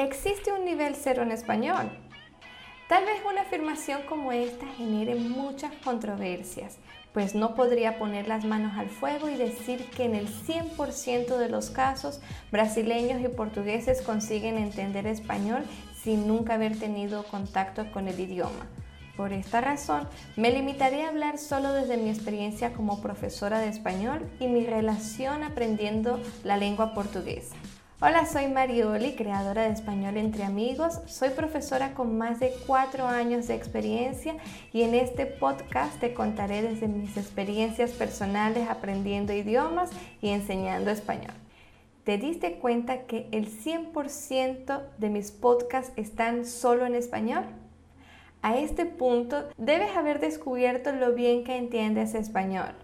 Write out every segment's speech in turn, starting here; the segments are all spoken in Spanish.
¿Existe un nivel cero en español? Tal vez una afirmación como esta genere muchas controversias, pues no podría poner las manos al fuego y decir que en el 100% de los casos brasileños y portugueses consiguen entender español sin nunca haber tenido contacto con el idioma. Por esta razón, me limitaré a hablar solo desde mi experiencia como profesora de español y mi relación aprendiendo la lengua portuguesa. Hola, soy Marioli, creadora de Español entre Amigos. Soy profesora con más de cuatro años de experiencia y en este podcast te contaré desde mis experiencias personales aprendiendo idiomas y enseñando español. ¿Te diste cuenta que el 100% de mis podcasts están solo en español? A este punto debes haber descubierto lo bien que entiendes español.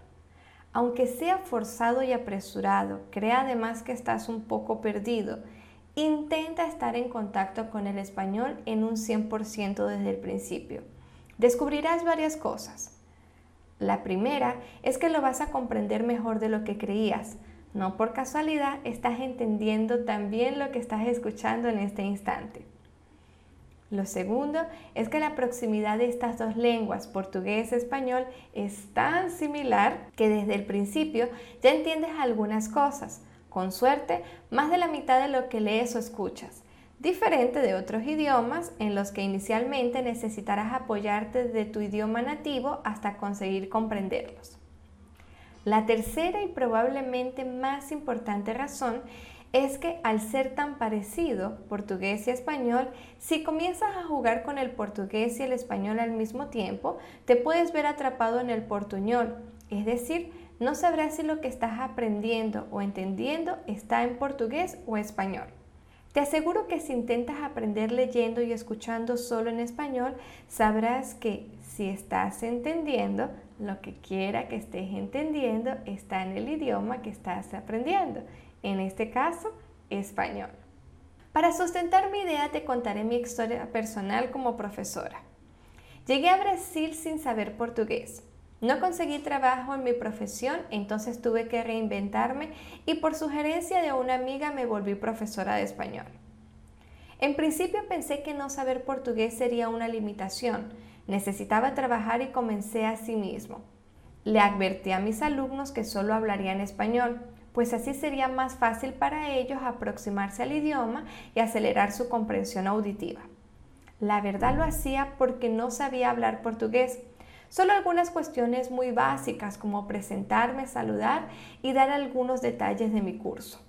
Aunque sea forzado y apresurado, crea además que estás un poco perdido. Intenta estar en contacto con el español en un 100% desde el principio. Descubrirás varias cosas. La primera es que lo vas a comprender mejor de lo que creías. No por casualidad estás entendiendo también lo que estás escuchando en este instante. Lo segundo es que la proximidad de estas dos lenguas, portugués y español, es tan similar que desde el principio ya entiendes algunas cosas. Con suerte, más de la mitad de lo que lees o escuchas. Diferente de otros idiomas en los que inicialmente necesitarás apoyarte de tu idioma nativo hasta conseguir comprenderlos. La tercera y probablemente más importante razón es que al ser tan parecido portugués y español, si comienzas a jugar con el portugués y el español al mismo tiempo, te puedes ver atrapado en el portuñol, es decir, no sabrás si lo que estás aprendiendo o entendiendo está en portugués o español. Te aseguro que si intentas aprender leyendo y escuchando solo en español, sabrás que si estás entendiendo, lo que quiera que estés entendiendo está en el idioma que estás aprendiendo en este caso, español. Para sustentar mi idea te contaré mi historia personal como profesora. Llegué a Brasil sin saber portugués. No conseguí trabajo en mi profesión, entonces tuve que reinventarme y por sugerencia de una amiga me volví profesora de español. En principio pensé que no saber portugués sería una limitación. Necesitaba trabajar y comencé a sí mismo. Le advertí a mis alumnos que solo hablarían español, pues así sería más fácil para ellos aproximarse al idioma y acelerar su comprensión auditiva. La verdad lo hacía porque no sabía hablar portugués, solo algunas cuestiones muy básicas como presentarme, saludar y dar algunos detalles de mi curso.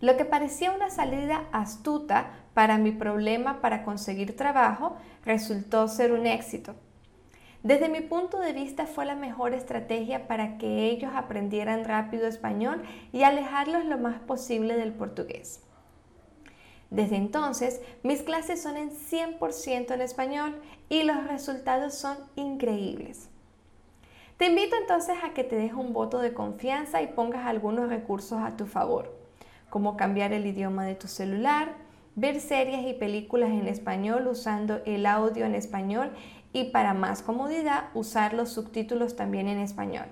Lo que parecía una salida astuta para mi problema para conseguir trabajo resultó ser un éxito. Desde mi punto de vista fue la mejor estrategia para que ellos aprendieran rápido español y alejarlos lo más posible del portugués. Desde entonces, mis clases son en 100% en español y los resultados son increíbles. Te invito entonces a que te deje un voto de confianza y pongas algunos recursos a tu favor, como cambiar el idioma de tu celular, ver series y películas en español usando el audio en español y para más comodidad usar los subtítulos también en español.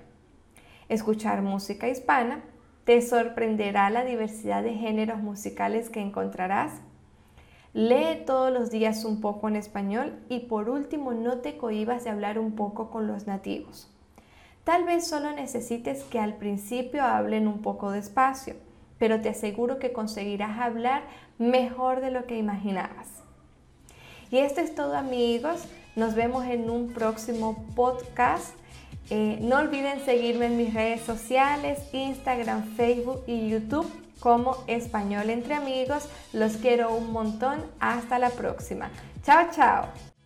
Escuchar música hispana te sorprenderá la diversidad de géneros musicales que encontrarás. Lee todos los días un poco en español y por último no te cohibas de hablar un poco con los nativos. Tal vez solo necesites que al principio hablen un poco despacio, pero te aseguro que conseguirás hablar mejor de lo que imaginabas. Y esto es todo amigos. Nos vemos en un próximo podcast. Eh, no olviden seguirme en mis redes sociales, Instagram, Facebook y YouTube como Español entre Amigos. Los quiero un montón. Hasta la próxima. Chao, chao.